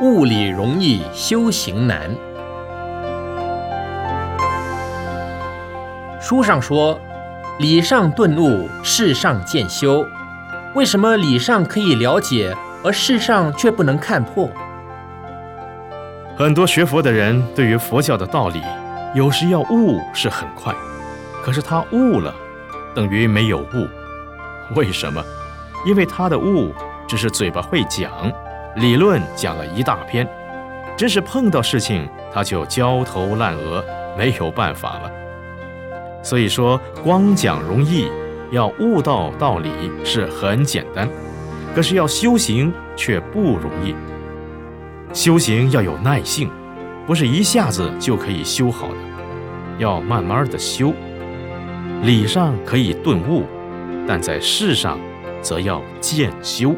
物理容易修行难。书上说，理上顿悟，事上渐修。为什么理上可以了解，而事上却不能看破？很多学佛的人对于佛教的道理，有时要悟是很快，可是他悟了，等于没有悟。为什么？因为他的悟只是嘴巴会讲，理论讲了一大篇，真是碰到事情他就焦头烂额，没有办法了。所以说，光讲容易，要悟到道理是很简单，可是要修行却不容易。修行要有耐性，不是一下子就可以修好的，要慢慢的修。理上可以顿悟，但在事上，则要渐修。